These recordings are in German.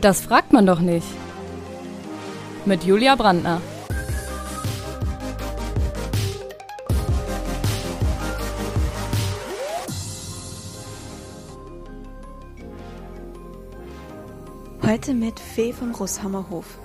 Das fragt man doch nicht. Mit Julia Brandner. Heute mit Fee vom Russhammerhof.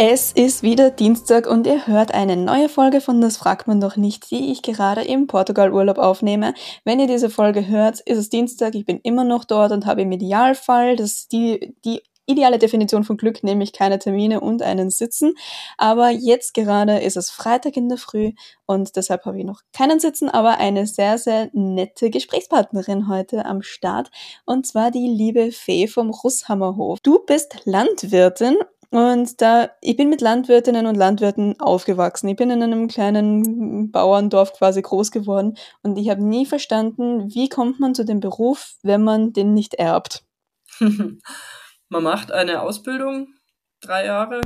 Es ist wieder Dienstag und ihr hört eine neue Folge von Das fragt man doch nicht, die ich gerade im Portugal-Urlaub aufnehme. Wenn ihr diese Folge hört, ist es Dienstag, ich bin immer noch dort und habe im Idealfall, das die, die ideale Definition von Glück, nämlich keine Termine und einen Sitzen. Aber jetzt gerade ist es Freitag in der Früh und deshalb habe ich noch keinen Sitzen, aber eine sehr, sehr nette Gesprächspartnerin heute am Start und zwar die liebe Fee vom Russhammerhof. Du bist Landwirtin und da, ich bin mit Landwirtinnen und Landwirten aufgewachsen. Ich bin in einem kleinen Bauerndorf quasi groß geworden und ich habe nie verstanden, wie kommt man zu dem Beruf, wenn man den nicht erbt. man macht eine Ausbildung, drei Jahre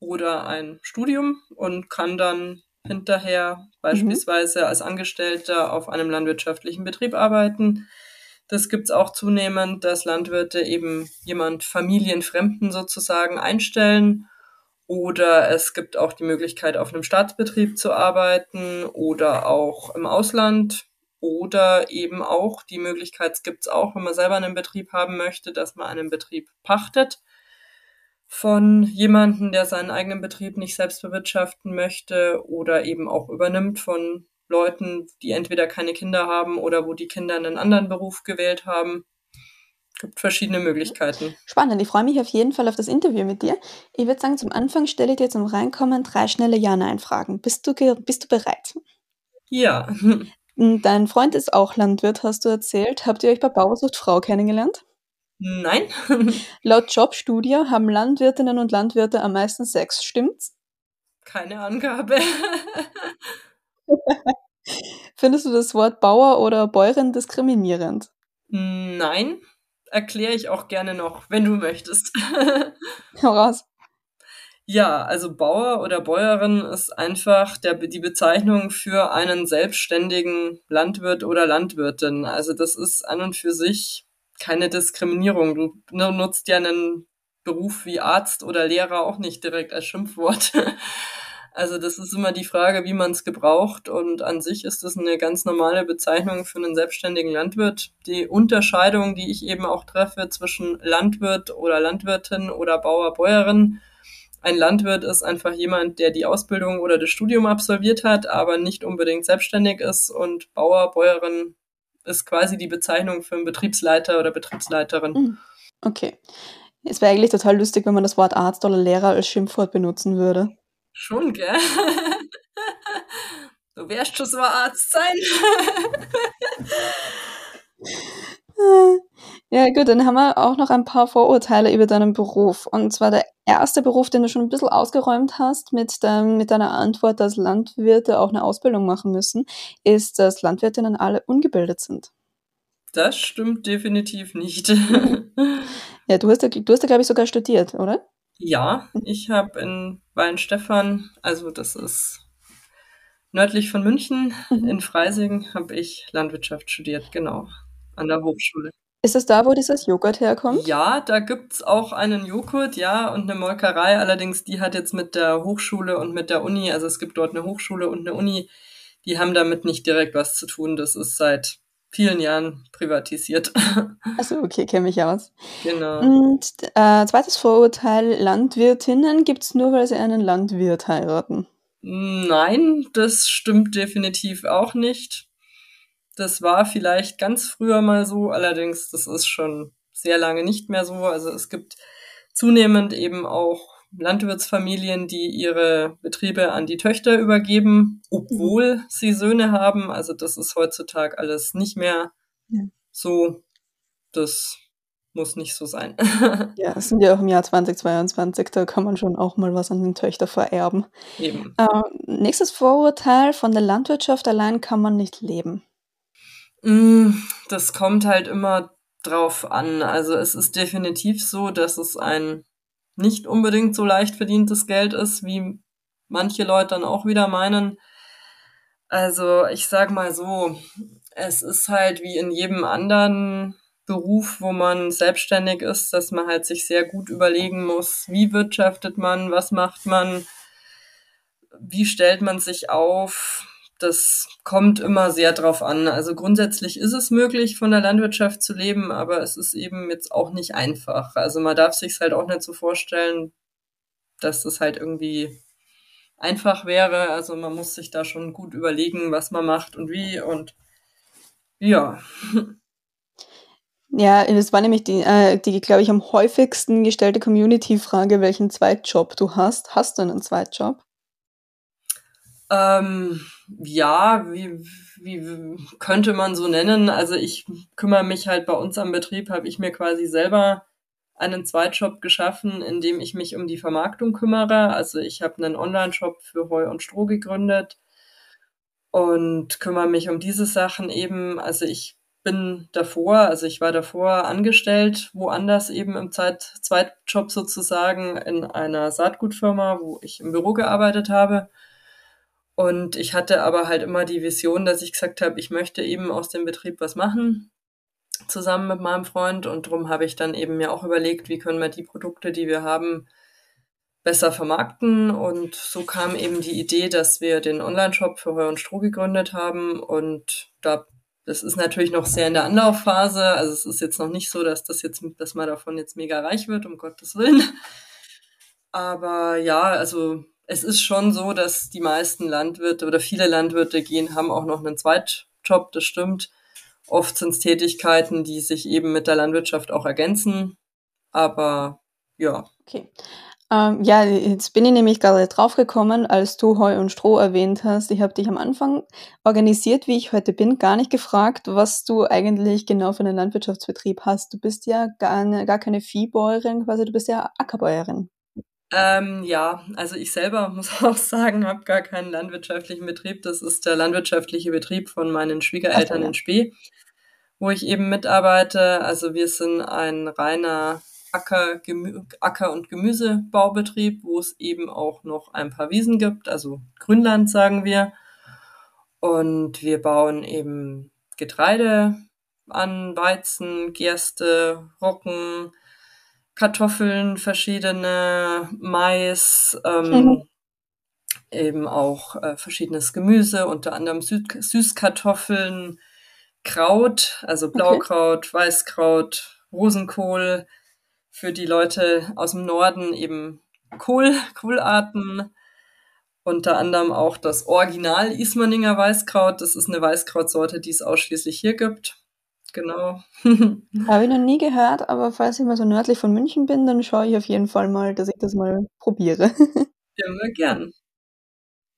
oder ein Studium und kann dann hinterher mhm. beispielsweise mhm. als Angestellter auf einem landwirtschaftlichen Betrieb arbeiten das gibt's auch zunehmend, dass Landwirte eben jemand Familienfremden sozusagen einstellen. Oder es gibt auch die Möglichkeit, auf einem Staatsbetrieb zu arbeiten oder auch im Ausland. Oder eben auch die Möglichkeit gibt's auch, wenn man selber einen Betrieb haben möchte, dass man einen Betrieb pachtet von jemandem, der seinen eigenen Betrieb nicht selbst bewirtschaften möchte oder eben auch übernimmt von Leuten, die entweder keine Kinder haben oder wo die Kinder einen anderen Beruf gewählt haben. Es gibt verschiedene Möglichkeiten. Spannend. Ich freue mich auf jeden Fall auf das Interview mit dir. Ich würde sagen, zum Anfang stelle ich dir zum Reinkommen drei schnelle Ja-Nein-Fragen. Bist du, bist du bereit? Ja. Dein Freund ist auch Landwirt, hast du erzählt. Habt ihr euch bei Bauersucht Frau kennengelernt? Nein. Laut Jobstudio haben Landwirtinnen und Landwirte am meisten Sex. Stimmt's? Keine Angabe. Findest du das Wort Bauer oder Bäuerin diskriminierend? Nein, erkläre ich auch gerne noch, wenn du möchtest. Hau raus. Ja, also Bauer oder Bäuerin ist einfach der, die Bezeichnung für einen selbstständigen Landwirt oder Landwirtin. Also das ist an und für sich keine Diskriminierung. Du nutzt ja einen Beruf wie Arzt oder Lehrer auch nicht direkt als Schimpfwort. Also das ist immer die Frage, wie man es gebraucht und an sich ist das eine ganz normale Bezeichnung für einen selbstständigen Landwirt. Die Unterscheidung, die ich eben auch treffe zwischen Landwirt oder Landwirtin oder Bauer, Bäuerin. Ein Landwirt ist einfach jemand, der die Ausbildung oder das Studium absolviert hat, aber nicht unbedingt selbstständig ist und Bauer, Bäuerin ist quasi die Bezeichnung für einen Betriebsleiter oder Betriebsleiterin. Hm, okay. Es wäre eigentlich total lustig, wenn man das Wort Arzt oder Lehrer als Schimpfwort benutzen würde. Schon, gell? Du wärst schon so ein Arzt sein. Ja, gut, dann haben wir auch noch ein paar Vorurteile über deinen Beruf. Und zwar der erste Beruf, den du schon ein bisschen ausgeräumt hast mit, dein, mit deiner Antwort, dass Landwirte auch eine Ausbildung machen müssen, ist, dass Landwirtinnen alle ungebildet sind. Das stimmt definitiv nicht. ja, du hast ja, du hast ja, glaube ich, sogar studiert, oder? Ja, ich habe in Weinstefan, also das ist nördlich von München, mhm. in Freising, habe ich Landwirtschaft studiert, genau, an der Hochschule. Ist das da, wo dieses Joghurt herkommt? Ja, da gibt's auch einen Joghurt, ja, und eine Molkerei. Allerdings, die hat jetzt mit der Hochschule und mit der Uni, also es gibt dort eine Hochschule und eine Uni, die haben damit nicht direkt was zu tun. Das ist seit vielen Jahren privatisiert. Achso, okay, kenne mich aus. Genau. Und äh, zweites Vorurteil, Landwirtinnen gibt es nur, weil sie einen Landwirt heiraten. Nein, das stimmt definitiv auch nicht. Das war vielleicht ganz früher mal so, allerdings das ist schon sehr lange nicht mehr so. Also es gibt zunehmend eben auch Landwirtsfamilien, die ihre Betriebe an die Töchter übergeben, obwohl sie Söhne haben. Also das ist heutzutage alles nicht mehr ja. so. Das muss nicht so sein. ja, es sind ja auch im Jahr 2022, da kann man schon auch mal was an den Töchter vererben. Eben. Äh, nächstes Vorurteil, von der Landwirtschaft allein kann man nicht leben. Mm, das kommt halt immer drauf an. Also es ist definitiv so, dass es ein nicht unbedingt so leicht verdientes Geld ist, wie manche Leute dann auch wieder meinen. Also ich sag mal so, es ist halt wie in jedem anderen Beruf, wo man selbstständig ist, dass man halt sich sehr gut überlegen muss, wie wirtschaftet man, was macht man, wie stellt man sich auf. Das kommt immer sehr drauf an. Also grundsätzlich ist es möglich, von der Landwirtschaft zu leben, aber es ist eben jetzt auch nicht einfach. Also man darf sich halt auch nicht so vorstellen, dass das halt irgendwie einfach wäre. Also man muss sich da schon gut überlegen, was man macht und wie und ja. Ja, das war nämlich die, äh, die glaube ich, am häufigsten gestellte Community-Frage, welchen Zweitjob du hast. Hast du einen Zweitjob? Ähm, ja, wie, wie könnte man so nennen? Also ich kümmere mich halt bei uns am Betrieb, habe ich mir quasi selber einen Zweitjob geschaffen, in dem ich mich um die Vermarktung kümmere. Also ich habe einen Online-Shop für Heu und Stroh gegründet und kümmere mich um diese Sachen eben. Also ich bin davor, also ich war davor angestellt, woanders eben im Zeit Zweitjob sozusagen in einer Saatgutfirma, wo ich im Büro gearbeitet habe. Und ich hatte aber halt immer die Vision, dass ich gesagt habe, ich möchte eben aus dem Betrieb was machen zusammen mit meinem Freund. Und darum habe ich dann eben mir auch überlegt, wie können wir die Produkte, die wir haben, besser vermarkten. Und so kam eben die Idee, dass wir den Online-Shop für Heu und Stroh gegründet haben. Und da das ist natürlich noch sehr in der Anlaufphase, also es ist jetzt noch nicht so, dass das jetzt, dass man davon jetzt mega reich wird, um Gottes Willen. Aber ja, also es ist schon so, dass die meisten Landwirte oder viele Landwirte gehen, haben auch noch einen Zweitjob, das stimmt. Oft sind es Tätigkeiten, die sich eben mit der Landwirtschaft auch ergänzen. Aber ja. Okay. Ähm, ja, jetzt bin ich nämlich gerade draufgekommen, als du Heu und Stroh erwähnt hast. Ich habe dich am Anfang organisiert, wie ich heute bin, gar nicht gefragt, was du eigentlich genau für einen Landwirtschaftsbetrieb hast. Du bist ja gar, eine, gar keine Viehbäuerin, quasi, du bist ja Ackerbäuerin. Ähm, ja, also ich selber muss auch sagen, habe gar keinen landwirtschaftlichen Betrieb. Das ist der landwirtschaftliche Betrieb von meinen Schwiegereltern in Spee, wo ich eben mitarbeite. Also wir sind ein reiner Acker, Acker- und Gemüsebaubetrieb, wo es eben auch noch ein paar Wiesen gibt, also Grünland sagen wir. Und wir bauen eben Getreide an, Weizen, Gerste, Roggen, Kartoffeln, verschiedene Mais, ähm, mhm. eben auch äh, verschiedenes Gemüse, unter anderem Süß Süßkartoffeln, Kraut, also Blaukraut, okay. Weißkraut, Rosenkohl, für die Leute aus dem Norden eben Kohl, Kohlarten, unter anderem auch das Original Ismaninger Weißkraut. Das ist eine Weißkrautsorte, die es ausschließlich hier gibt. Genau. Habe ich noch nie gehört, aber falls ich mal so nördlich von München bin, dann schaue ich auf jeden Fall mal, dass ich das mal probiere. Immer gern.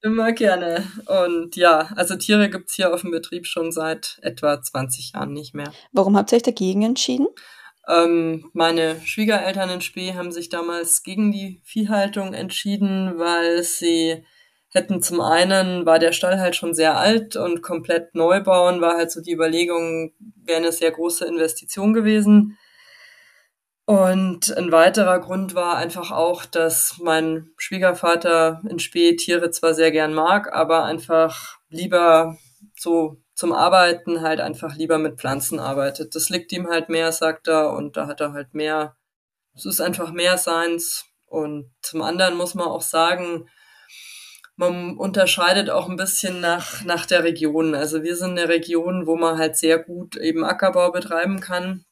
Immer gerne. Und ja, also Tiere gibt es hier auf dem Betrieb schon seit etwa 20 Jahren nicht mehr. Warum habt ihr euch dagegen entschieden? Ähm, meine Schwiegereltern in Spee haben sich damals gegen die Viehhaltung entschieden, weil sie hätten zum einen, war der Stall halt schon sehr alt und komplett neu bauen, war halt so die Überlegung, wäre eine sehr große Investition gewesen. Und ein weiterer Grund war einfach auch, dass mein Schwiegervater in Spee Tiere zwar sehr gern mag, aber einfach lieber so zum Arbeiten halt einfach lieber mit Pflanzen arbeitet. Das liegt ihm halt mehr, sagt er, und da hat er halt mehr, es ist einfach mehr seins. Und zum anderen muss man auch sagen, man unterscheidet auch ein bisschen nach, nach der Region. Also wir sind eine Region, wo man halt sehr gut eben Ackerbau betreiben kann.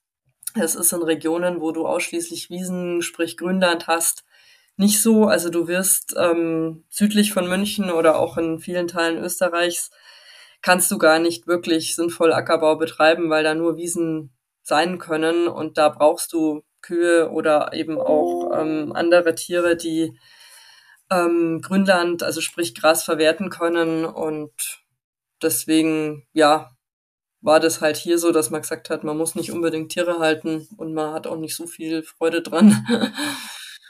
Es ist in Regionen, wo du ausschließlich Wiesen, sprich Grünland hast, nicht so. Also du wirst ähm, südlich von München oder auch in vielen Teilen Österreichs kannst du gar nicht wirklich sinnvoll Ackerbau betreiben, weil da nur Wiesen sein können und da brauchst du Kühe oder eben auch ähm, andere Tiere, die ähm, Grünland, also sprich Gras verwerten können und deswegen, ja, war das halt hier so, dass man gesagt hat, man muss nicht unbedingt Tiere halten und man hat auch nicht so viel Freude dran.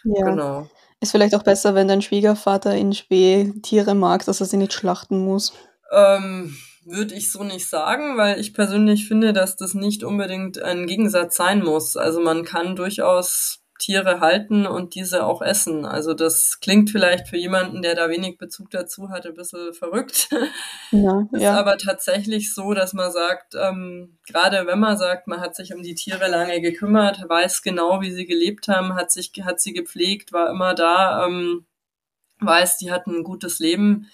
ja. Genau. Ist vielleicht auch besser, wenn dein Schwiegervater in Spee Tiere mag, dass er sie nicht schlachten muss. Ähm, würde ich so nicht sagen, weil ich persönlich finde, dass das nicht unbedingt ein Gegensatz sein muss. Also man kann durchaus Tiere halten und diese auch essen. Also das klingt vielleicht für jemanden, der da wenig Bezug dazu hat, ein bisschen verrückt. Ja, ist ja. aber tatsächlich so, dass man sagt, ähm, gerade wenn man sagt, man hat sich um die Tiere lange gekümmert, weiß genau, wie sie gelebt haben, hat sich, hat sie gepflegt, war immer da, ähm, weiß, die hatten ein gutes Leben.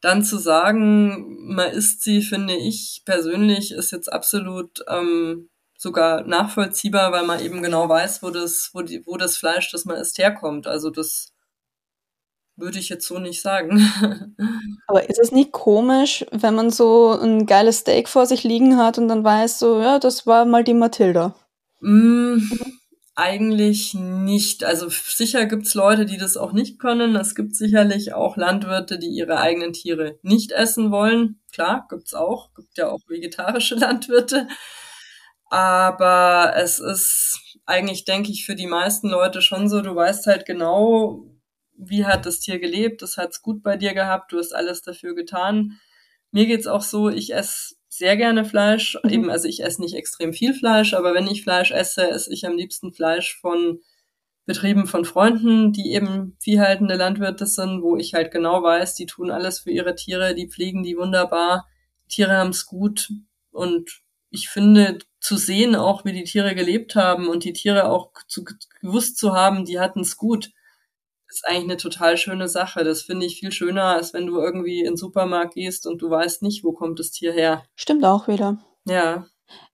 Dann zu sagen, man isst sie, finde ich persönlich, ist jetzt absolut ähm, sogar nachvollziehbar, weil man eben genau weiß, wo das, wo die, wo das Fleisch, das man isst, herkommt. Also das würde ich jetzt so nicht sagen. Aber ist es nicht komisch, wenn man so ein geiles Steak vor sich liegen hat und dann weiß so, ja, das war mal die Mathilda? Mm, eigentlich nicht. Also sicher gibt's Leute, die das auch nicht können. Es gibt sicherlich auch Landwirte, die ihre eigenen Tiere nicht essen wollen. Klar, gibt's auch. Gibt ja auch vegetarische Landwirte. Aber es ist eigentlich, denke ich, für die meisten Leute schon so, du weißt halt genau, wie hat das Tier gelebt, es hat's gut bei dir gehabt, du hast alles dafür getan. Mir geht's auch so, ich esse sehr gerne Fleisch, mhm. eben, also ich esse nicht extrem viel Fleisch, aber wenn ich Fleisch esse, esse ich am liebsten Fleisch von Betrieben von Freunden, die eben viehhaltende Landwirte sind, wo ich halt genau weiß, die tun alles für ihre Tiere, die pflegen die wunderbar, Tiere haben's gut und ich finde, zu sehen auch, wie die Tiere gelebt haben und die Tiere auch zu, gewusst zu haben, die hatten es gut, ist eigentlich eine total schöne Sache. Das finde ich viel schöner, als wenn du irgendwie in den Supermarkt gehst und du weißt nicht, wo kommt das Tier her. Stimmt auch wieder. Ja.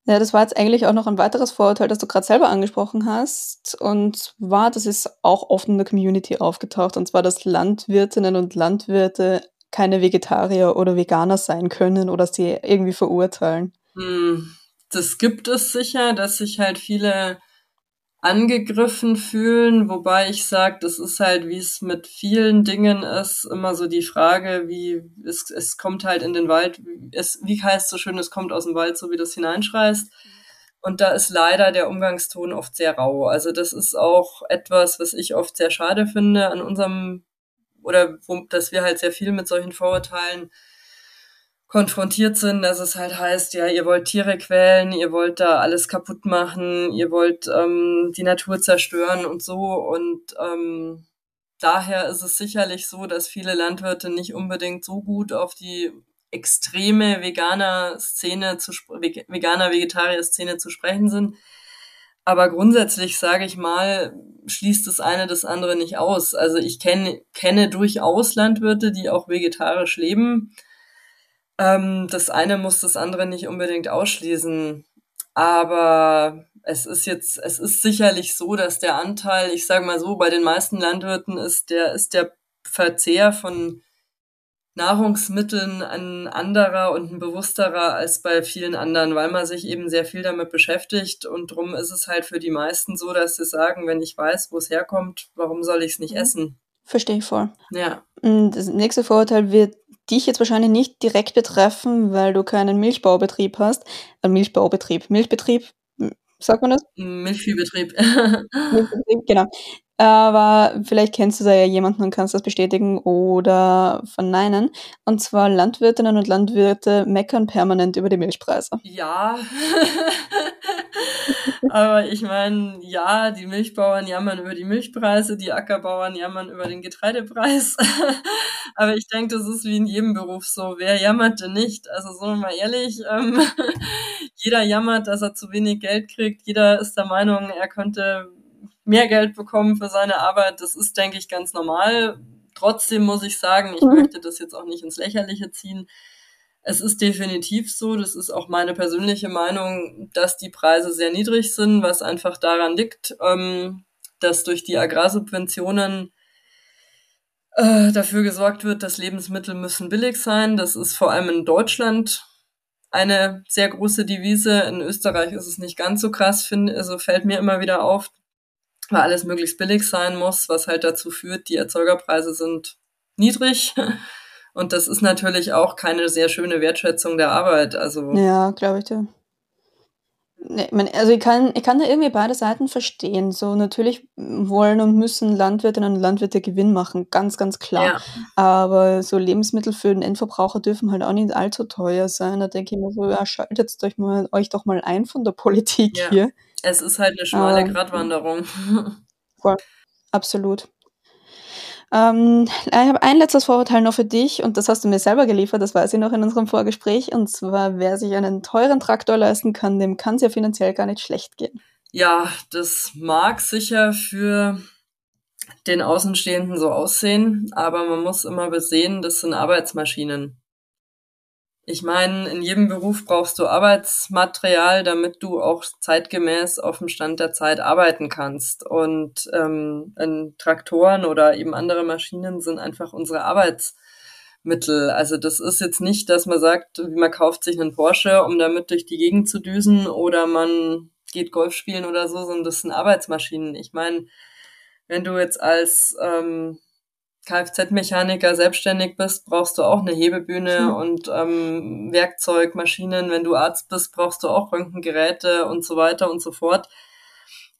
Ja, das war jetzt eigentlich auch noch ein weiteres Vorurteil, das du gerade selber angesprochen hast. Und zwar, das ist auch oft in der Community aufgetaucht, und zwar, dass Landwirtinnen und Landwirte keine Vegetarier oder Veganer sein können oder sie irgendwie verurteilen. Hm, das gibt es sicher, dass sich halt viele angegriffen fühlen, wobei ich sage, das ist halt, wie es mit vielen Dingen ist, immer so die Frage, wie es, es kommt halt in den Wald, es, wie heißt so schön, es kommt aus dem Wald, so wie das hineinschreist. Und da ist leider der Umgangston oft sehr rau. Also das ist auch etwas, was ich oft sehr schade finde an unserem, oder dass wir halt sehr viel mit solchen Vorurteilen konfrontiert sind, dass es halt heißt, ja, ihr wollt Tiere quälen, ihr wollt da alles kaputt machen, ihr wollt ähm, die Natur zerstören und so. Und ähm, daher ist es sicherlich so, dass viele Landwirte nicht unbedingt so gut auf die extreme Veganer-Szene zu Veganer-Vegetarier-Szene zu sprechen sind. Aber grundsätzlich sage ich mal, schließt das eine das andere nicht aus. Also ich kenne kenne durchaus Landwirte, die auch vegetarisch leben ähm, das eine muss das andere nicht unbedingt ausschließen. Aber es ist jetzt, es ist sicherlich so, dass der Anteil, ich sage mal so, bei den meisten Landwirten ist der, ist der Verzehr von Nahrungsmitteln ein anderer und ein bewussterer als bei vielen anderen, weil man sich eben sehr viel damit beschäftigt und drum ist es halt für die meisten so, dass sie sagen, wenn ich weiß, wo es herkommt, warum soll ich es nicht mhm. essen? Verstehe ich voll. Ja. Das nächste Vorurteil wird dich jetzt wahrscheinlich nicht direkt betreffen, weil du keinen Milchbaubetrieb hast. Ein Milchbaubetrieb, Milchbetrieb, sagt man das? Milchviehbetrieb. Milchbetrieb, genau. Aber vielleicht kennst du da ja jemanden und kannst das bestätigen oder verneinen. Und zwar Landwirtinnen und Landwirte meckern permanent über die Milchpreise. Ja. Aber ich meine, ja, die Milchbauern jammern über die Milchpreise, die Ackerbauern jammern über den Getreidepreis. Aber ich denke, das ist wie in jedem Beruf so. Wer jammert denn nicht? Also so mal ehrlich, ähm, jeder jammert, dass er zu wenig Geld kriegt. Jeder ist der Meinung, er könnte mehr Geld bekommen für seine Arbeit. Das ist, denke ich, ganz normal. Trotzdem muss ich sagen, ich mhm. möchte das jetzt auch nicht ins Lächerliche ziehen. Es ist definitiv so, das ist auch meine persönliche Meinung, dass die Preise sehr niedrig sind, was einfach daran liegt, ähm, dass durch die Agrarsubventionen äh, dafür gesorgt wird, dass Lebensmittel müssen billig sein. Das ist vor allem in Deutschland eine sehr große Devise. In Österreich ist es nicht ganz so krass, finde, also fällt mir immer wieder auf weil alles möglichst billig sein muss, was halt dazu führt, die Erzeugerpreise sind niedrig. Und das ist natürlich auch keine sehr schöne Wertschätzung der Arbeit. Also ja, glaube ich dir. Also ich kann, ich kann da irgendwie beide Seiten verstehen. So natürlich wollen und müssen Landwirtinnen und Landwirte Gewinn machen, ganz, ganz klar. Ja. Aber so Lebensmittel für den Endverbraucher dürfen halt auch nicht allzu teuer sein. Da denke ich mir so, ja, schaltet euch, mal, euch doch mal ein von der Politik ja. hier. Es ist halt eine schmale ähm, Gratwanderung. Voll. Absolut. Ähm, ich habe ein letztes Vorurteil noch für dich und das hast du mir selber geliefert, das weiß ich noch in unserem Vorgespräch. Und zwar, wer sich einen teuren Traktor leisten kann, dem kann es ja finanziell gar nicht schlecht gehen. Ja, das mag sicher für den Außenstehenden so aussehen, aber man muss immer besehen, das sind Arbeitsmaschinen. Ich meine, in jedem Beruf brauchst du Arbeitsmaterial, damit du auch zeitgemäß auf dem Stand der Zeit arbeiten kannst. Und ähm, Traktoren oder eben andere Maschinen sind einfach unsere Arbeitsmittel. Also das ist jetzt nicht, dass man sagt, man kauft sich einen Porsche, um damit durch die Gegend zu düsen oder man geht Golf spielen oder so, sondern das sind Arbeitsmaschinen. Ich meine, wenn du jetzt als ähm, Kfz-Mechaniker selbstständig bist, brauchst du auch eine Hebebühne hm. und ähm, Werkzeugmaschinen. Wenn du Arzt bist, brauchst du auch Röntgengeräte und so weiter und so fort,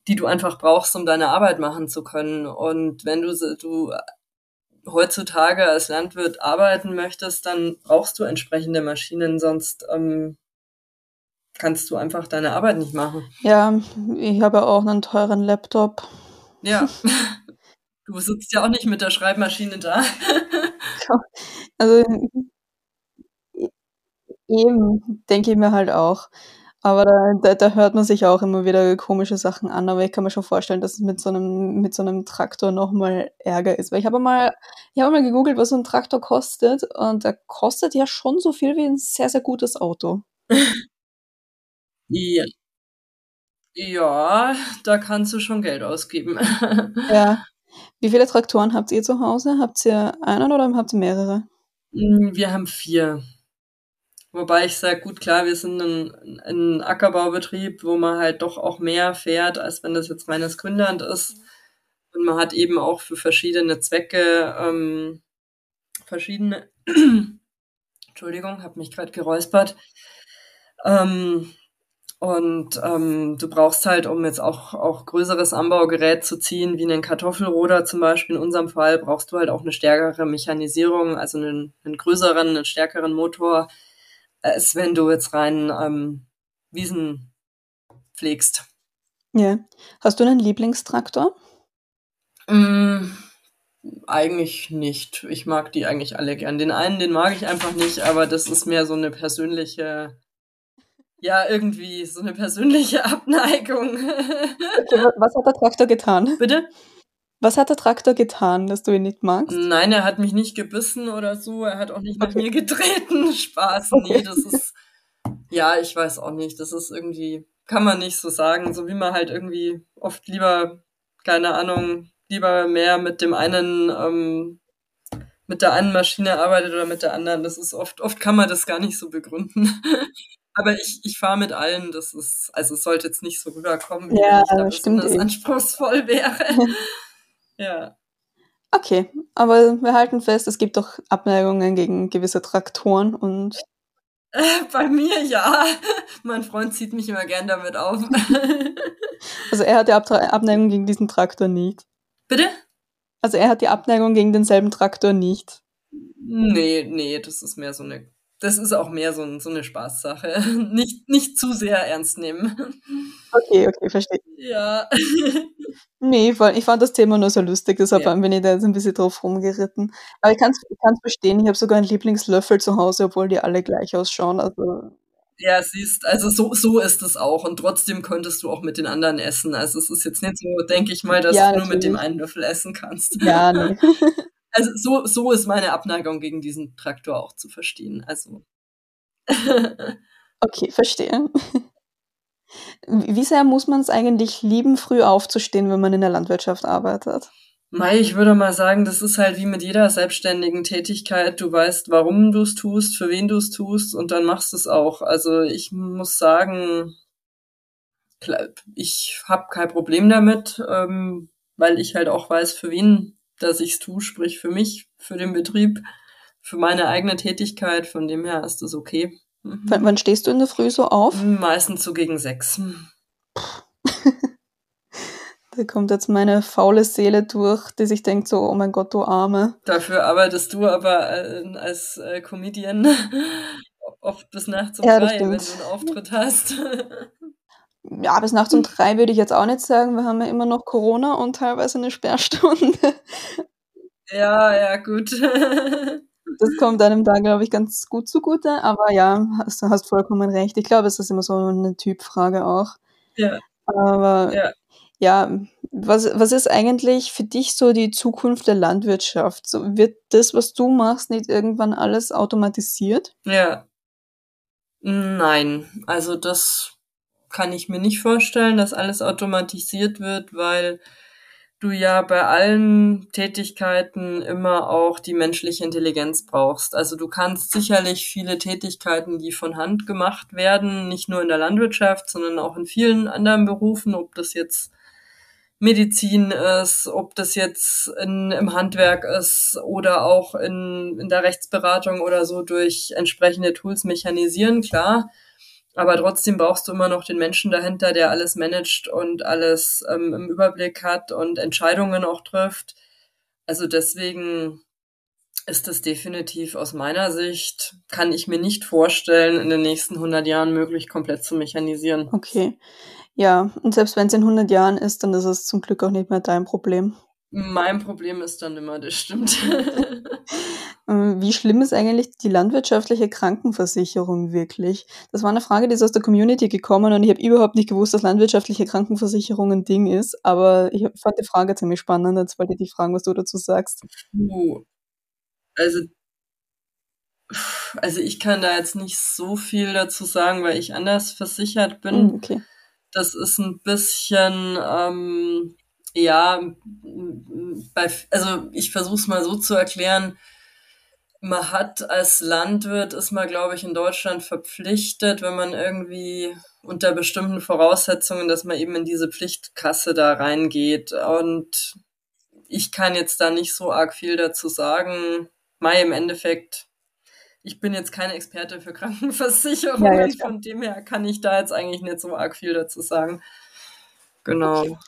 die du einfach brauchst, um deine Arbeit machen zu können. Und wenn du, du heutzutage als Landwirt arbeiten möchtest, dann brauchst du entsprechende Maschinen, sonst ähm, kannst du einfach deine Arbeit nicht machen. Ja, ich habe auch einen teuren Laptop. Ja. Du sitzt ja auch nicht mit der Schreibmaschine da. also eben, denke ich mir halt auch. Aber da, da, da, hört man sich auch immer wieder komische Sachen an, aber ich kann mir schon vorstellen, dass es mit so einem, mit so einem Traktor nochmal Ärger ist. Weil ich habe mal, ich habe mal gegoogelt, was so ein Traktor kostet und der kostet ja schon so viel wie ein sehr, sehr gutes Auto. ja. Ja, da kannst du schon Geld ausgeben. ja. Wie viele Traktoren habt ihr zu Hause? Habt ihr einen oder habt ihr mehrere? Mm, wir haben vier. Wobei ich sage, gut, klar, wir sind ein, ein, Ackerbaubetrieb, wo man halt doch auch mehr fährt, als wenn das jetzt reines Grünland ist. Und man hat eben auch für verschiedene Zwecke ähm, verschiedene. Entschuldigung, habe mich gerade geräuspert. Ähm, und ähm, du brauchst halt, um jetzt auch, auch größeres Anbaugerät zu ziehen, wie einen Kartoffelroder zum Beispiel in unserem Fall, brauchst du halt auch eine stärkere Mechanisierung, also einen, einen größeren, einen stärkeren Motor, als wenn du jetzt rein ähm, Wiesen pflegst. Ja. Hast du einen Lieblingstraktor? Mm, eigentlich nicht. Ich mag die eigentlich alle gern. Den einen, den mag ich einfach nicht, aber das ist mehr so eine persönliche ja, irgendwie so eine persönliche Abneigung. Okay, was hat der Traktor getan? Bitte? Was hat der Traktor getan, dass du ihn nicht magst? Nein, er hat mich nicht gebissen oder so. Er hat auch nicht okay. mit mir getreten. Spaß, okay. nee, das ist, ja, ich weiß auch nicht. Das ist irgendwie, kann man nicht so sagen. So wie man halt irgendwie oft lieber, keine Ahnung, lieber mehr mit dem einen, ähm, mit der einen Maschine arbeitet oder mit der anderen. Das ist oft, oft kann man das gar nicht so begründen. Aber ich, ich fahre mit allen, das ist, also es sollte jetzt nicht so rüberkommen, ja, wie ich da das anspruchsvoll wäre. ja. Okay, aber wir halten fest, es gibt doch Abneigungen gegen gewisse Traktoren und. Bei mir ja. Mein Freund zieht mich immer gern damit auf. also er hat die Abneigung gegen diesen Traktor nicht. Bitte? Also er hat die Abneigung gegen denselben Traktor nicht. Nee, nee, das ist mehr so eine das ist auch mehr so, so eine Spaßsache. Nicht, nicht zu sehr ernst nehmen. Okay, okay, verstehe. Ja. Nee, ich fand das Thema nur so lustig, deshalb ja. bin ich da jetzt ein bisschen drauf rumgeritten. Aber ich kann es ich verstehen, ich habe sogar einen Lieblingslöffel zu Hause, obwohl die alle gleich ausschauen. Also ja, siehst, also so, so ist es auch. Und trotzdem könntest du auch mit den anderen essen. Also es ist jetzt nicht so, denke ich mal, dass ja, du nur mit dem einen Löffel essen kannst. Ja, nee. Also so, so ist meine Abneigung gegen diesen Traktor auch zu verstehen. Also. okay, verstehe. Wie sehr muss man es eigentlich lieben, früh aufzustehen, wenn man in der Landwirtschaft arbeitet? Mai, ich würde mal sagen, das ist halt wie mit jeder selbstständigen Tätigkeit. Du weißt, warum du es tust, für wen du es tust und dann machst du es auch. Also ich muss sagen, ich habe kein Problem damit, ähm, weil ich halt auch weiß, für wen dass ich es tue, sprich für mich, für den Betrieb, für meine eigene Tätigkeit. Von dem her ist das okay. Mhm. Wann, stehst du in der Früh so auf? Meistens so gegen sechs. da kommt jetzt meine faule Seele durch, die sich denkt so, oh mein Gott, du Arme. Dafür arbeitest du aber äh, als äh, Comedian oft bis nachts um ja, drei, wenn du einen Auftritt hast. ja, bis nachts um drei würde ich jetzt auch nicht sagen. Wir haben ja immer noch Corona und teilweise eine Sperrstunde. Ja, ja, gut. das kommt einem da, glaube ich, ganz gut zugute. Aber ja, hast, hast vollkommen recht. Ich glaube, es ist immer so eine Typfrage auch. Ja. Aber Ja. ja, was, was ist eigentlich für dich so die Zukunft der Landwirtschaft? So, wird das, was du machst, nicht irgendwann alles automatisiert? Ja. Nein, also das kann ich mir nicht vorstellen, dass alles automatisiert wird, weil du ja bei allen Tätigkeiten immer auch die menschliche Intelligenz brauchst. Also du kannst sicherlich viele Tätigkeiten, die von Hand gemacht werden, nicht nur in der Landwirtschaft, sondern auch in vielen anderen Berufen, ob das jetzt Medizin ist, ob das jetzt in, im Handwerk ist oder auch in, in der Rechtsberatung oder so durch entsprechende Tools mechanisieren, klar. Aber trotzdem brauchst du immer noch den Menschen dahinter, der alles managt und alles ähm, im Überblick hat und Entscheidungen auch trifft. Also deswegen ist das definitiv aus meiner Sicht, kann ich mir nicht vorstellen, in den nächsten 100 Jahren möglich komplett zu mechanisieren. Okay. Ja, und selbst wenn es in 100 Jahren ist, dann ist es zum Glück auch nicht mehr dein Problem. Mein Problem ist dann immer, das stimmt. Ähm, Wie schlimm ist eigentlich die landwirtschaftliche Krankenversicherung wirklich? Das war eine Frage, die ist aus der Community gekommen und ich habe überhaupt nicht gewusst, dass landwirtschaftliche Krankenversicherung ein Ding ist, aber ich fand die Frage ziemlich spannend. Jetzt wollte ich dich fragen, was du dazu sagst. Also, also ich kann da jetzt nicht so viel dazu sagen, weil ich anders versichert bin. Hm, okay. Das ist ein bisschen, ähm, ja, bei, also ich versuche es mal so zu erklären. Man hat als Landwirt, ist man, glaube ich, in Deutschland verpflichtet, wenn man irgendwie unter bestimmten Voraussetzungen, dass man eben in diese Pflichtkasse da reingeht. Und ich kann jetzt da nicht so arg viel dazu sagen. Mai im Endeffekt, ich bin jetzt keine Experte für Ja, ja, Krankenversicherungen, klar. von dem her kann ich da jetzt eigentlich nicht so arg viel dazu sagen. Genau.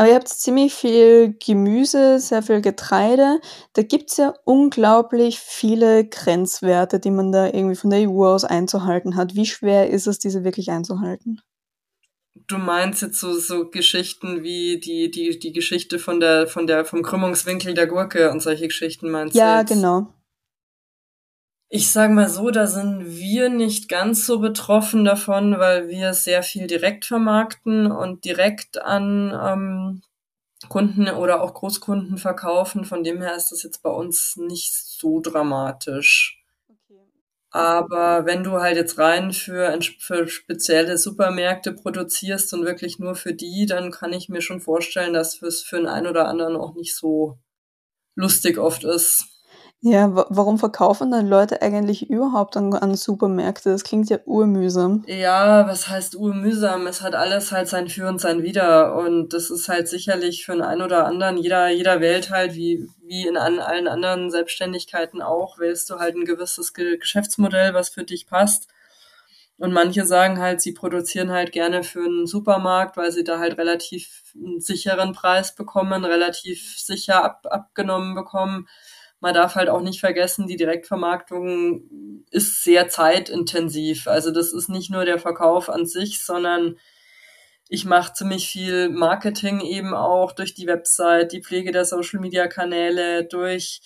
Aber ihr habt ziemlich viel Gemüse, sehr viel Getreide. Da gibt's ja unglaublich viele Grenzwerte, die man da irgendwie von der EU aus einzuhalten hat. Wie schwer ist es, diese wirklich einzuhalten? Du meinst jetzt so, so Geschichten wie die, die, die Geschichte von der, von der, vom Krümmungswinkel der Gurke und solche Geschichten meinst du Ja, genau. Ich sag mal so, da sind wir nicht ganz so betroffen davon, weil wir sehr viel direkt vermarkten und direkt an ähm, Kunden oder auch Großkunden verkaufen. Von dem her ist das jetzt bei uns nicht so dramatisch. Aber wenn du halt jetzt rein für, für spezielle Supermärkte produzierst und wirklich nur für die, dann kann ich mir schon vorstellen, dass es für den einen oder anderen auch nicht so lustig oft ist. Ja, wa warum verkaufen dann Leute eigentlich überhaupt an, an Supermärkte? Das klingt ja urmühsam. Ja, was heißt urmühsam? Es hat alles halt sein Für und sein Wider. Und das ist halt sicherlich für den einen oder anderen, jeder, jeder wählt halt, wie, wie in an, allen anderen Selbstständigkeiten auch, wählst du halt ein gewisses Ge Geschäftsmodell, was für dich passt. Und manche sagen halt, sie produzieren halt gerne für einen Supermarkt, weil sie da halt relativ einen sicheren Preis bekommen, relativ sicher ab, abgenommen bekommen. Man darf halt auch nicht vergessen, die Direktvermarktung ist sehr zeitintensiv. Also das ist nicht nur der Verkauf an sich, sondern ich mache ziemlich viel Marketing eben auch durch die Website, die Pflege der Social-Media-Kanäle, durch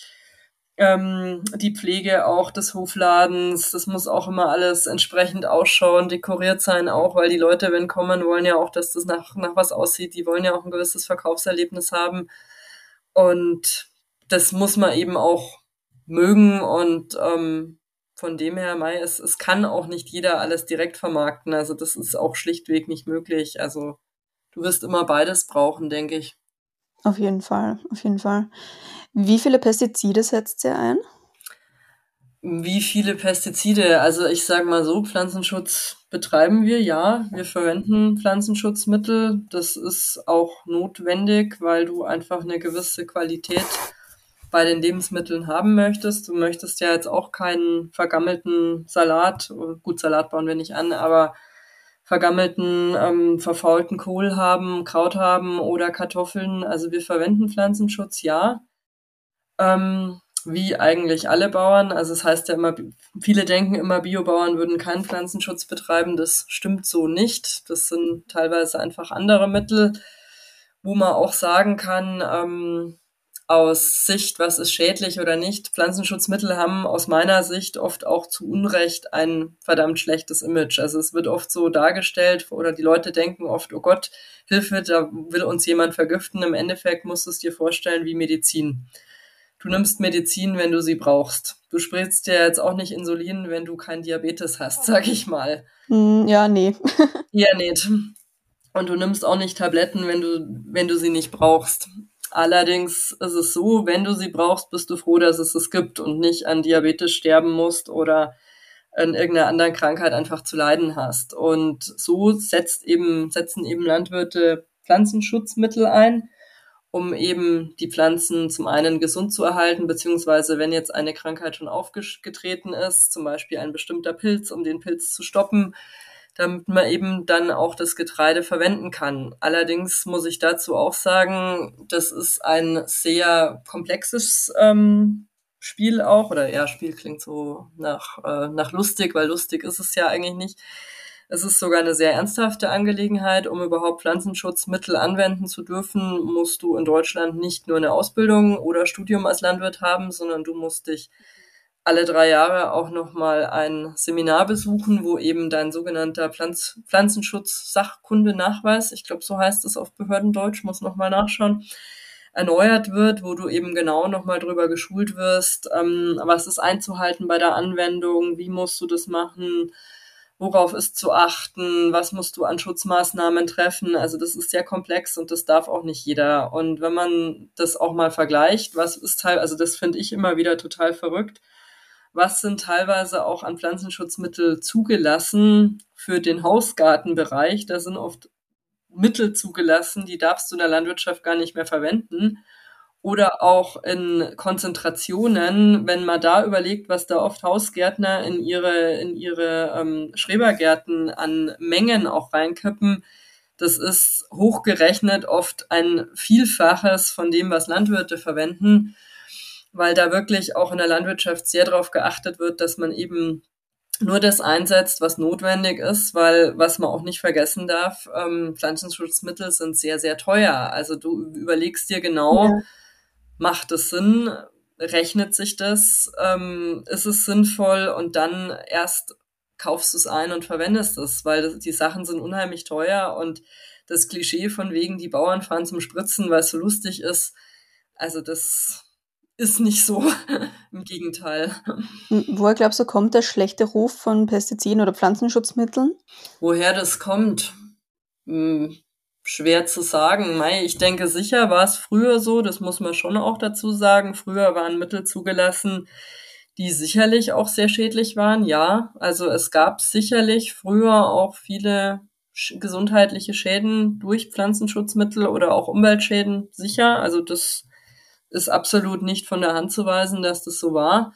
ähm, die Pflege auch des Hofladens. Das muss auch immer alles entsprechend ausschauen, dekoriert sein auch, weil die Leute, wenn kommen, wollen ja auch, dass das nach, nach was aussieht. Die wollen ja auch ein gewisses Verkaufserlebnis haben. Und das muss man eben auch mögen und ähm, von dem her, Mai, es, es kann auch nicht jeder alles direkt vermarkten. Also das ist auch schlichtweg nicht möglich. Also du wirst immer beides brauchen, denke ich. Auf jeden Fall, auf jeden Fall. Wie viele Pestizide setzt ihr ein? Wie viele Pestizide? Also ich sage mal so, Pflanzenschutz betreiben wir, ja. Wir verwenden Pflanzenschutzmittel. Das ist auch notwendig, weil du einfach eine gewisse Qualität bei den Lebensmitteln haben möchtest. Du möchtest ja jetzt auch keinen vergammelten Salat, gut, Salat bauen wir nicht an, aber vergammelten, ähm, verfaulten Kohl haben, Kraut haben oder Kartoffeln. Also wir verwenden Pflanzenschutz, ja. Ähm, wie eigentlich alle Bauern. Also es das heißt ja immer, viele denken immer, Biobauern würden keinen Pflanzenschutz betreiben. Das stimmt so nicht. Das sind teilweise einfach andere Mittel, wo man auch sagen kann, ähm, aus Sicht, was ist schädlich oder nicht. Pflanzenschutzmittel haben aus meiner Sicht oft auch zu Unrecht ein verdammt schlechtes Image. Also es wird oft so dargestellt oder die Leute denken oft, oh Gott, Hilfe, da will uns jemand vergiften. Im Endeffekt musst du es dir vorstellen wie Medizin. Du nimmst Medizin, wenn du sie brauchst. Du sprichst dir jetzt auch nicht Insulin, wenn du kein Diabetes hast, sag ich mal. Hm, ja, nee. ja, nicht. Und du nimmst auch nicht Tabletten, wenn du, wenn du sie nicht brauchst. Allerdings ist es so, wenn du sie brauchst, bist du froh, dass es es gibt und nicht an Diabetes sterben musst oder an irgendeiner anderen Krankheit einfach zu leiden hast. Und so setzt eben, setzen eben Landwirte Pflanzenschutzmittel ein, um eben die Pflanzen zum einen gesund zu erhalten, beziehungsweise wenn jetzt eine Krankheit schon aufgetreten ist, zum Beispiel ein bestimmter Pilz, um den Pilz zu stoppen, damit man eben dann auch das Getreide verwenden kann. Allerdings muss ich dazu auch sagen, das ist ein sehr komplexes ähm, Spiel auch, oder ja, Spiel klingt so nach, äh, nach lustig, weil lustig ist es ja eigentlich nicht. Es ist sogar eine sehr ernsthafte Angelegenheit. Um überhaupt Pflanzenschutzmittel anwenden zu dürfen, musst du in Deutschland nicht nur eine Ausbildung oder Studium als Landwirt haben, sondern du musst dich alle drei Jahre auch nochmal ein Seminar besuchen, wo eben dein sogenannter Pflanz Pflanzenschutz-Sachkunde-Nachweis, ich glaube, so heißt es auf Behördendeutsch, muss nochmal nachschauen, erneuert wird, wo du eben genau nochmal drüber geschult wirst, ähm, was ist einzuhalten bei der Anwendung, wie musst du das machen, worauf ist zu achten, was musst du an Schutzmaßnahmen treffen. Also das ist sehr komplex und das darf auch nicht jeder. Und wenn man das auch mal vergleicht, was ist teil, also das finde ich immer wieder total verrückt was sind teilweise auch an Pflanzenschutzmittel zugelassen für den Hausgartenbereich. Da sind oft Mittel zugelassen, die darfst du in der Landwirtschaft gar nicht mehr verwenden. Oder auch in Konzentrationen, wenn man da überlegt, was da oft Hausgärtner in ihre, in ihre ähm, Schrebergärten an Mengen auch reinkippen, das ist hochgerechnet oft ein Vielfaches von dem, was Landwirte verwenden weil da wirklich auch in der Landwirtschaft sehr darauf geachtet wird, dass man eben nur das einsetzt, was notwendig ist, weil was man auch nicht vergessen darf, ähm, Pflanzenschutzmittel sind sehr, sehr teuer. Also du überlegst dir genau, ja. macht es Sinn, rechnet sich das, ähm, ist es sinnvoll und dann erst kaufst du es ein und verwendest es, weil die Sachen sind unheimlich teuer und das Klischee von wegen, die Bauern fahren zum Spritzen, weil es so lustig ist, also das ist nicht so. Im Gegenteil. Woher glaubst du, kommt der schlechte Ruf von Pestiziden oder Pflanzenschutzmitteln? Woher das kommt? Hm, schwer zu sagen. Ich denke, sicher war es früher so, das muss man schon auch dazu sagen. Früher waren Mittel zugelassen, die sicherlich auch sehr schädlich waren, ja. Also es gab sicherlich früher auch viele gesundheitliche Schäden durch Pflanzenschutzmittel oder auch Umweltschäden, sicher. Also das ist absolut nicht von der Hand zu weisen, dass das so war.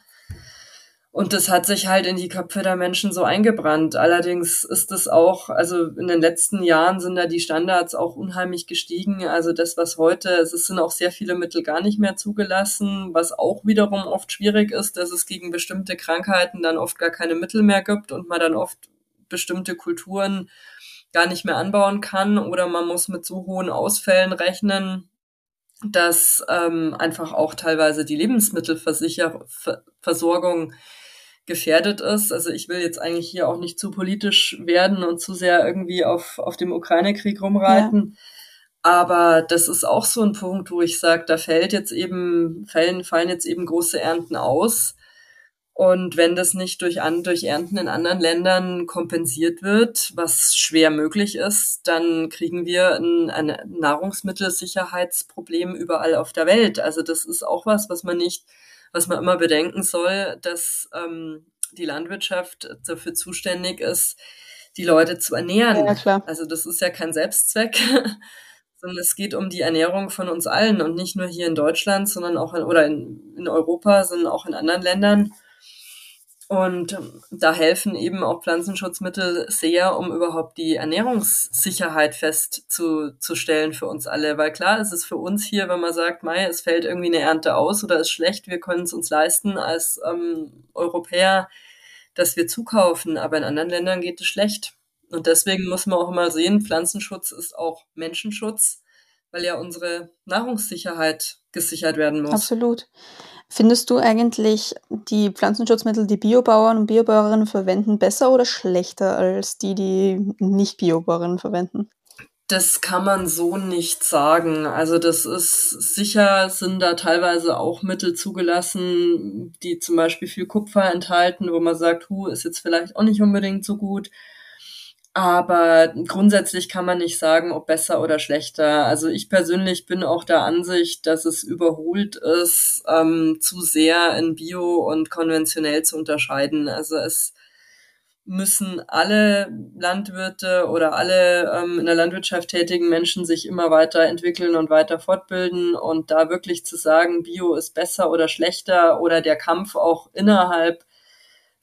Und das hat sich halt in die Köpfe der Menschen so eingebrannt. Allerdings ist es auch, also in den letzten Jahren sind da die Standards auch unheimlich gestiegen. Also das, was heute, es sind auch sehr viele Mittel gar nicht mehr zugelassen, was auch wiederum oft schwierig ist, dass es gegen bestimmte Krankheiten dann oft gar keine Mittel mehr gibt und man dann oft bestimmte Kulturen gar nicht mehr anbauen kann oder man muss mit so hohen Ausfällen rechnen, dass ähm, einfach auch teilweise die Lebensmittelversorgung gefährdet ist. Also ich will jetzt eigentlich hier auch nicht zu politisch werden und zu sehr irgendwie auf, auf dem Ukraine-Krieg rumreiten. Ja. Aber das ist auch so ein Punkt, wo ich sage, da fällt jetzt eben, fallen, fallen jetzt eben große Ernten aus. Und wenn das nicht durch, an, durch Ernten in anderen Ländern kompensiert wird, was schwer möglich ist, dann kriegen wir ein, ein Nahrungsmittelsicherheitsproblem überall auf der Welt. Also das ist auch was, was man nicht, was man immer bedenken soll, dass ähm, die Landwirtschaft dafür zuständig ist, die Leute zu ernähren. Ja, klar. Also das ist ja kein Selbstzweck, sondern es geht um die Ernährung von uns allen und nicht nur hier in Deutschland, sondern auch in, oder in, in Europa, sondern auch in anderen Ländern. Und da helfen eben auch Pflanzenschutzmittel sehr, um überhaupt die Ernährungssicherheit festzustellen für uns alle. Weil klar ist es für uns hier, wenn man sagt, Mai, es fällt irgendwie eine Ernte aus oder ist schlecht, wir können es uns leisten als ähm, Europäer, dass wir zukaufen. Aber in anderen Ländern geht es schlecht. Und deswegen muss man auch immer sehen, Pflanzenschutz ist auch Menschenschutz, weil ja unsere Nahrungssicherheit gesichert werden muss. Absolut. Findest du eigentlich die Pflanzenschutzmittel, die Biobauern und Biobauerinnen verwenden, besser oder schlechter als die, die nicht Biobauerinnen verwenden? Das kann man so nicht sagen. Also das ist sicher, sind da teilweise auch Mittel zugelassen, die zum Beispiel viel Kupfer enthalten, wo man sagt, hu, ist jetzt vielleicht auch nicht unbedingt so gut. Aber grundsätzlich kann man nicht sagen, ob besser oder schlechter. Also ich persönlich bin auch der Ansicht, dass es überholt ist, ähm, zu sehr in Bio und konventionell zu unterscheiden. Also es müssen alle Landwirte oder alle ähm, in der Landwirtschaft tätigen Menschen sich immer weiter entwickeln und weiter fortbilden und da wirklich zu sagen, Bio ist besser oder schlechter oder der Kampf auch innerhalb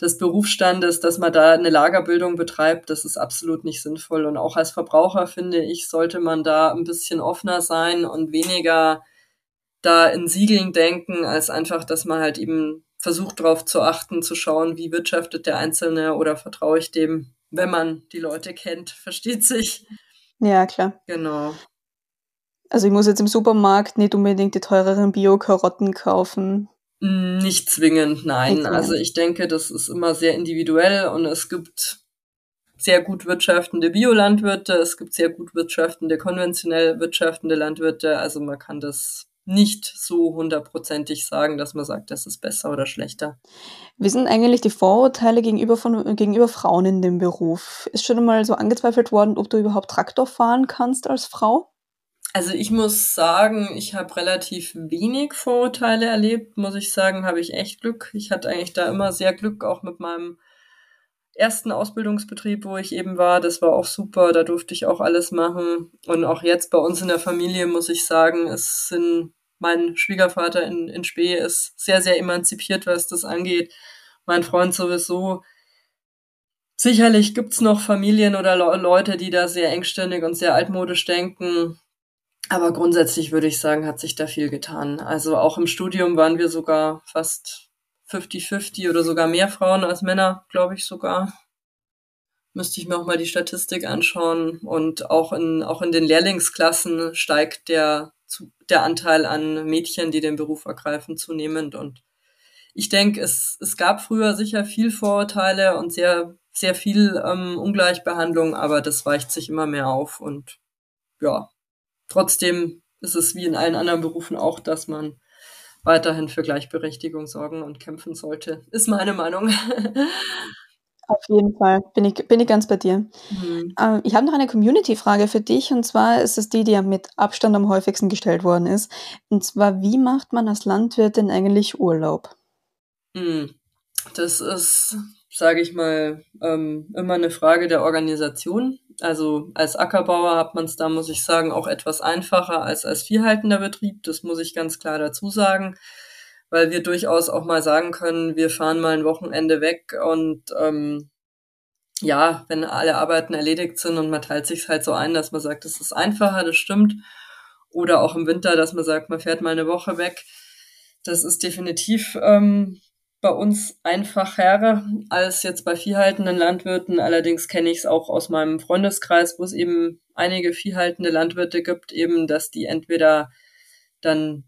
des Berufsstandes, dass man da eine Lagerbildung betreibt, das ist absolut nicht sinnvoll. Und auch als Verbraucher finde ich, sollte man da ein bisschen offener sein und weniger da in Siegeln denken, als einfach, dass man halt eben versucht darauf zu achten, zu schauen, wie wirtschaftet der Einzelne oder vertraue ich dem, wenn man die Leute kennt, versteht sich. Ja, klar. Genau. Also ich muss jetzt im Supermarkt nicht unbedingt die teureren Bio-Karotten kaufen, nicht zwingend, nein. Zwingend. Also ich denke, das ist immer sehr individuell und es gibt sehr gut wirtschaftende Biolandwirte, es gibt sehr gut wirtschaftende, konventionell wirtschaftende Landwirte. Also man kann das nicht so hundertprozentig sagen, dass man sagt, das ist besser oder schlechter. Wie sind eigentlich die Vorurteile gegenüber, von, gegenüber Frauen in dem Beruf? Ist schon mal so angezweifelt worden, ob du überhaupt Traktor fahren kannst als Frau? Also ich muss sagen, ich habe relativ wenig Vorurteile erlebt, muss ich sagen, habe ich echt Glück. Ich hatte eigentlich da immer sehr Glück, auch mit meinem ersten Ausbildungsbetrieb, wo ich eben war. Das war auch super, da durfte ich auch alles machen. Und auch jetzt bei uns in der Familie muss ich sagen, es sind mein Schwiegervater in, in Spee ist sehr, sehr emanzipiert, was das angeht. Mein Freund sowieso. Sicherlich gibt's noch Familien oder Leute, die da sehr engstirnig und sehr altmodisch denken. Aber grundsätzlich würde ich sagen, hat sich da viel getan. Also auch im Studium waren wir sogar fast 50-50 oder sogar mehr Frauen als Männer, glaube ich sogar. Müsste ich mir auch mal die Statistik anschauen. Und auch in, auch in den Lehrlingsklassen steigt der, der Anteil an Mädchen, die den Beruf ergreifen, zunehmend. Und ich denke, es, es gab früher sicher viel Vorurteile und sehr, sehr viel ähm, Ungleichbehandlung, aber das weicht sich immer mehr auf. Und ja, trotzdem ist es wie in allen anderen Berufen auch, dass man weiterhin für Gleichberechtigung sorgen und kämpfen sollte. Ist meine Meinung. Auf jeden Fall, bin ich, bin ich ganz bei dir. Mhm. Ähm, ich habe noch eine Community-Frage für dich und zwar ist es die, die ja mit Abstand am häufigsten gestellt worden ist. Und zwar, wie macht man als Landwirt denn eigentlich Urlaub? Mhm. Das ist, sage ich mal, ähm, immer eine Frage der Organisation. Also als Ackerbauer hat man es da, muss ich sagen, auch etwas einfacher als als viehhaltender Betrieb. Das muss ich ganz klar dazu sagen, weil wir durchaus auch mal sagen können, wir fahren mal ein Wochenende weg und ähm, ja, wenn alle Arbeiten erledigt sind und man teilt sich halt so ein, dass man sagt, das ist einfacher, das stimmt. Oder auch im Winter, dass man sagt, man fährt mal eine Woche weg. Das ist definitiv ähm, bei uns einfacher als jetzt bei viehhaltenden Landwirten. Allerdings kenne ich es auch aus meinem Freundeskreis, wo es eben einige viehhaltende Landwirte gibt, eben, dass die entweder dann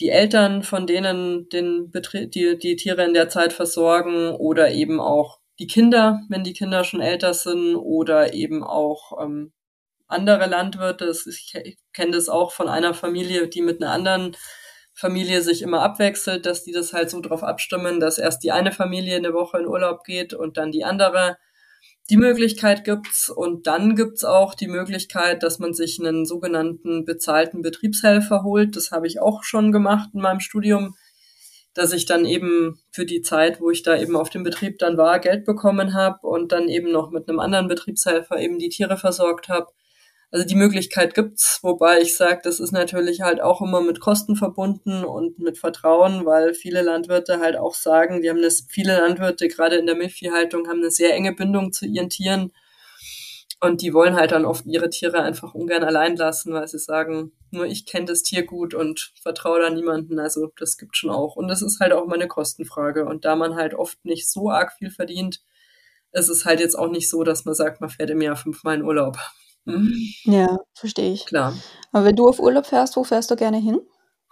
die Eltern von denen den Betrie die, die Tiere in der Zeit versorgen oder eben auch die Kinder, wenn die Kinder schon älter sind oder eben auch ähm, andere Landwirte. Ich kenne das auch von einer Familie, die mit einer anderen Familie sich immer abwechselt, dass die das halt so drauf abstimmen, dass erst die eine Familie eine Woche in Urlaub geht und dann die andere. Die Möglichkeit gibt's und dann gibt's auch die Möglichkeit, dass man sich einen sogenannten bezahlten Betriebshelfer holt. Das habe ich auch schon gemacht in meinem Studium, dass ich dann eben für die Zeit, wo ich da eben auf dem Betrieb dann war, Geld bekommen habe und dann eben noch mit einem anderen Betriebshelfer eben die Tiere versorgt habe. Also die Möglichkeit gibt's, wobei ich sage, das ist natürlich halt auch immer mit Kosten verbunden und mit Vertrauen, weil viele Landwirte halt auch sagen, die haben das, viele Landwirte gerade in der Milchviehhaltung haben eine sehr enge Bindung zu ihren Tieren und die wollen halt dann oft ihre Tiere einfach ungern allein lassen, weil sie sagen, nur ich kenne das Tier gut und vertraue da niemanden. Also das gibt schon auch. Und das ist halt auch mal eine Kostenfrage. Und da man halt oft nicht so arg viel verdient, ist es halt jetzt auch nicht so, dass man sagt, man fährt im Jahr fünfmal in Urlaub. Mhm. Ja, verstehe ich. Klar. Aber wenn du auf Urlaub fährst, wo fährst du gerne hin?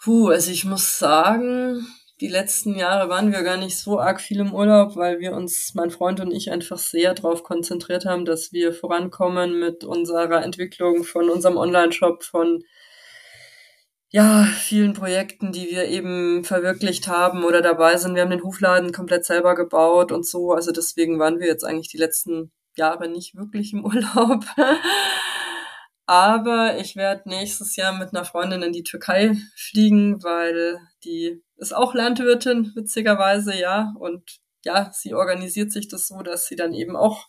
Puh, also ich muss sagen, die letzten Jahre waren wir gar nicht so arg viel im Urlaub, weil wir uns, mein Freund und ich, einfach sehr darauf konzentriert haben, dass wir vorankommen mit unserer Entwicklung von unserem Online-Shop, von ja, vielen Projekten, die wir eben verwirklicht haben oder dabei sind. Wir haben den Hofladen komplett selber gebaut und so. Also deswegen waren wir jetzt eigentlich die letzten Jahre nicht wirklich im Urlaub. Aber ich werde nächstes Jahr mit einer Freundin in die Türkei fliegen, weil die ist auch Landwirtin, witzigerweise, ja. Und ja, sie organisiert sich das so, dass sie dann eben auch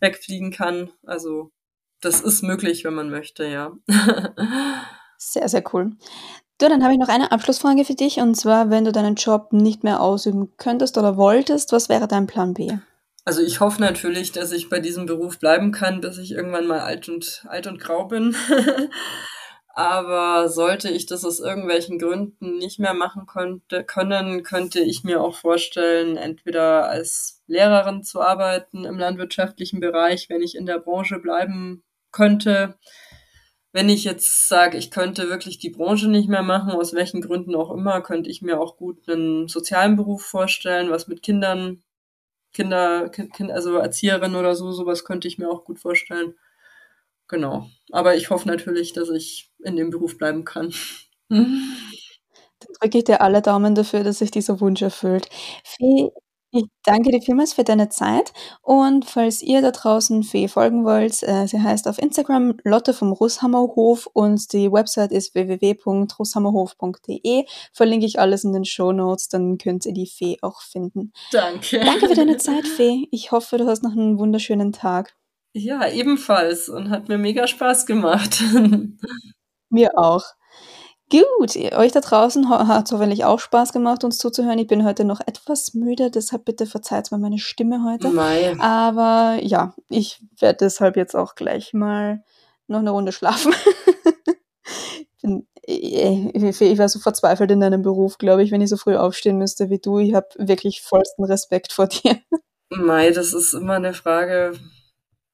wegfliegen kann. Also das ist möglich, wenn man möchte, ja. Sehr, sehr cool. Du, dann habe ich noch eine Abschlussfrage für dich. Und zwar, wenn du deinen Job nicht mehr ausüben könntest oder wolltest, was wäre dein Plan B? Also ich hoffe natürlich, dass ich bei diesem Beruf bleiben kann, bis ich irgendwann mal alt und alt und grau bin. Aber sollte ich das aus irgendwelchen Gründen nicht mehr machen könnte, können, könnte ich mir auch vorstellen, entweder als Lehrerin zu arbeiten im landwirtschaftlichen Bereich, wenn ich in der Branche bleiben könnte. Wenn ich jetzt sage, ich könnte wirklich die Branche nicht mehr machen, aus welchen Gründen auch immer, könnte ich mir auch gut einen sozialen Beruf vorstellen, was mit Kindern Kinder, kind, also Erzieherin oder so, sowas könnte ich mir auch gut vorstellen. Genau. Aber ich hoffe natürlich, dass ich in dem Beruf bleiben kann. Dann drücke ich dir alle Daumen dafür, dass sich dieser Wunsch erfüllt. Fee, ich danke dir vielmals für deine Zeit und falls ihr da draußen Fee folgen wollt, äh, sie heißt auf Instagram Lotte vom Russhammerhof und die Website ist www.russhammerhof.de. Verlinke ich alles in den Show Notes, dann könnt ihr die Fee auch finden. Danke. Danke für deine Zeit, Fee. Ich hoffe, du hast noch einen wunderschönen Tag. Ja, ebenfalls und hat mir mega Spaß gemacht. mir auch. Gut, euch da draußen hat es hoffentlich auch Spaß gemacht, uns zuzuhören. Ich bin heute noch etwas müde, deshalb bitte verzeiht mir meine Stimme heute. Mei. Aber ja, ich werde deshalb jetzt auch gleich mal noch eine Runde schlafen. ich, ich wäre so verzweifelt in deinem Beruf, glaube ich, wenn ich so früh aufstehen müsste wie du. Ich habe wirklich vollsten Respekt vor dir. Mei, das ist immer eine Frage,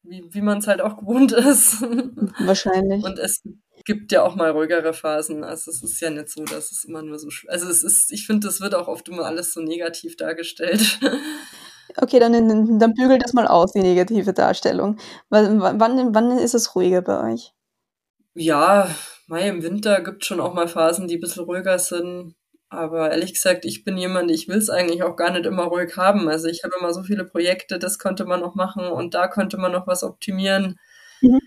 wie, wie man es halt auch gewohnt ist. Wahrscheinlich. Und es gibt ja auch mal ruhigere Phasen. Also es ist ja nicht so, dass es immer nur so. Also es ist, ich finde, das wird auch oft immer alles so negativ dargestellt. Okay, dann, dann bügelt das mal aus, die negative Darstellung. Wann, wann, wann ist es ruhiger bei euch? Ja, Mai im Winter gibt schon auch mal Phasen, die ein bisschen ruhiger sind. Aber ehrlich gesagt, ich bin jemand, ich will es eigentlich auch gar nicht immer ruhig haben. Also ich habe immer so viele Projekte, das könnte man noch machen und da könnte man noch was optimieren. Mhm.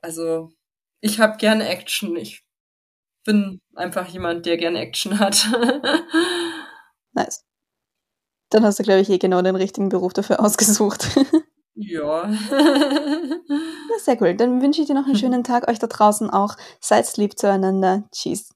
Also ich habe gerne Action. Ich bin einfach jemand, der gerne Action hat. nice. Dann hast du, glaube ich, eh genau den richtigen Beruf dafür ausgesucht. ja. Na, sehr cool. Dann wünsche ich dir noch einen schönen Tag, euch da draußen auch. Seid lieb zueinander. Tschüss.